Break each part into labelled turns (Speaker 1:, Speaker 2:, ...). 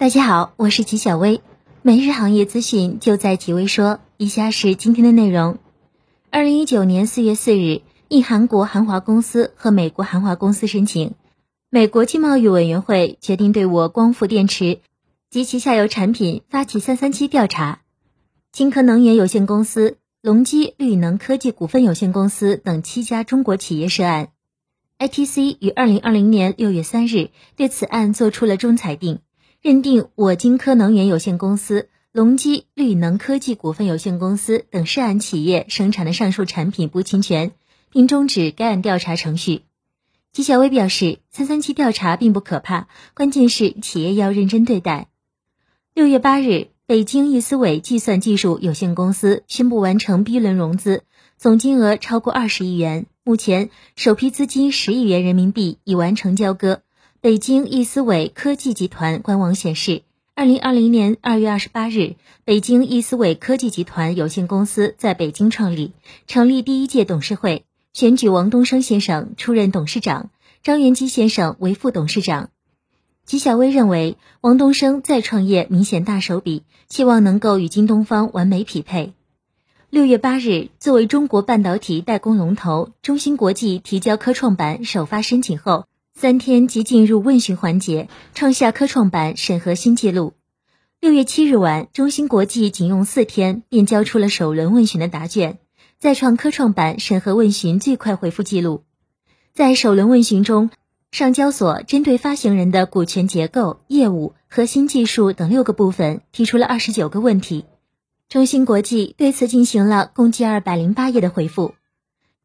Speaker 1: 大家好，我是吉小薇，每日行业资讯就在吉微说。以下是今天的内容：二零一九年四月四日，应韩国韩华公司和美国韩华公司申请，美国经贸与委员会决定对我光伏电池及其下游产品发起三三七调查。金科能源有限公司、隆基绿能科技股份有限公司等七家中国企业涉案。ITC 于二零二零年六月三日对此案作出了终裁定。认定我金科能源有限公司、隆基绿能科技股份有限公司等涉案企业生产的上述产品不侵权，并终止该案调查程序。纪晓薇表示，三三七调查并不可怕，关键是企业要认真对待。六月八日，北京易思伟计算技术有限公司宣布完成 B 轮融资，总金额超过二十亿元，目前首批资金十亿元人民币已完成交割。北京易思伟科技集团官网显示，二零二零年二月二十八日，北京易思伟科技集团有限公司在北京创立，成立第一届董事会，选举王东升先生出任董事长，张元基先生为副董事长。纪晓薇认为，王东升再创业明显大手笔，希望能够与京东方完美匹配。六月八日，作为中国半导体代工龙头，中芯国际提交科创板首发申请后。三天即进入问询环节，创下科创板审核新纪录。六月七日晚，中芯国际仅用四天便交出了首轮问询的答卷，再创科创板审核问询最快回复记录。在首轮问询中，上交所针对发行人的股权结构、业务、核心技术等六个部分提出了二十九个问题，中芯国际对此进行了共计二百零八页的回复。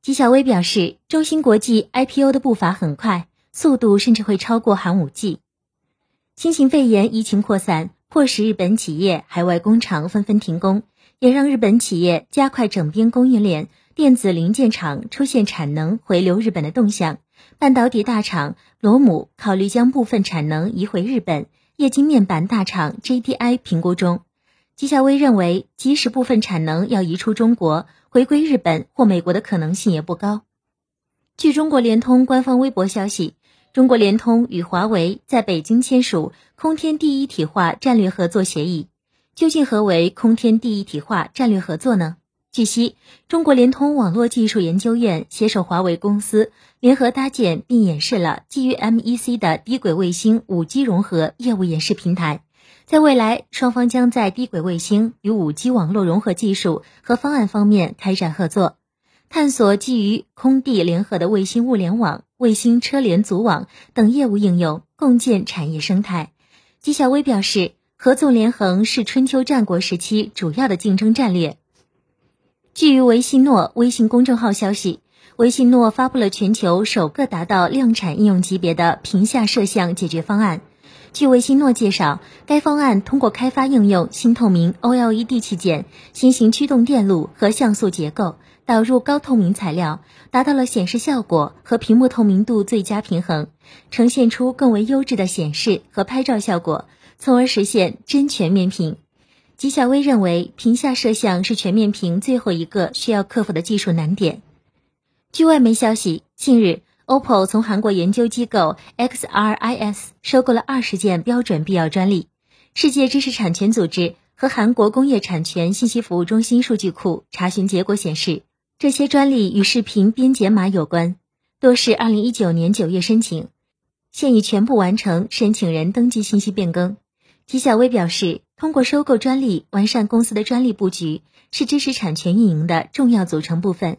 Speaker 1: 纪晓薇表示，中芯国际 IPO 的步伐很快。速度甚至会超过寒武纪。新型肺炎疫情扩散，迫使日本企业海外工厂纷纷停工，也让日本企业加快整编供应链，电子零件厂出现产能回流日本的动向。半导体大厂罗姆考虑将部分产能移回日本。液晶面板大厂 JDI 评估中，纪晓薇认为，即使部分产能要移出中国，回归日本或美国的可能性也不高。据中国联通官方微博消息。中国联通与华为在北京签署空天地一体化战略合作协议。究竟何为空天地一体化战略合作呢？据悉，中国联通网络技术研究院携手华为公司，联合搭建并演示了基于 MEC 的低轨卫星 5G 融合业务演示平台。在未来，双方将在低轨卫星与 5G 网络融合技术和方案方面开展合作。探索基于空地联合的卫星物联网、卫星车联组网等业务应用，共建产业生态。纪晓薇表示，合纵连横是春秋战国时期主要的竞争战略。据维信诺微信公众号消息，维信诺发布了全球首个达到量产应用级别的屏下摄像解决方案。据维信诺介绍，该方案通过开发应用新透明 OLED 器件、新型驱动电路和像素结构，导入高透明材料，达到了显示效果和屏幕透明度最佳平衡，呈现出更为优质的显示和拍照效果，从而实现真全面屏。吉小薇认为，屏下摄像是全面屏最后一个需要克服的技术难点。据外媒消息，近日。OPPO 从韩国研究机构 XRIS 收购了二十件标准必要专利。世界知识产权组织和韩国工业产权信息服务中心数据库查询结果显示，这些专利与视频编解码有关，多是二零一九年九月申请，现已全部完成申请人登记信息变更。纪晓薇表示，通过收购专利完善公司的专利布局，是知识产权运营的重要组成部分。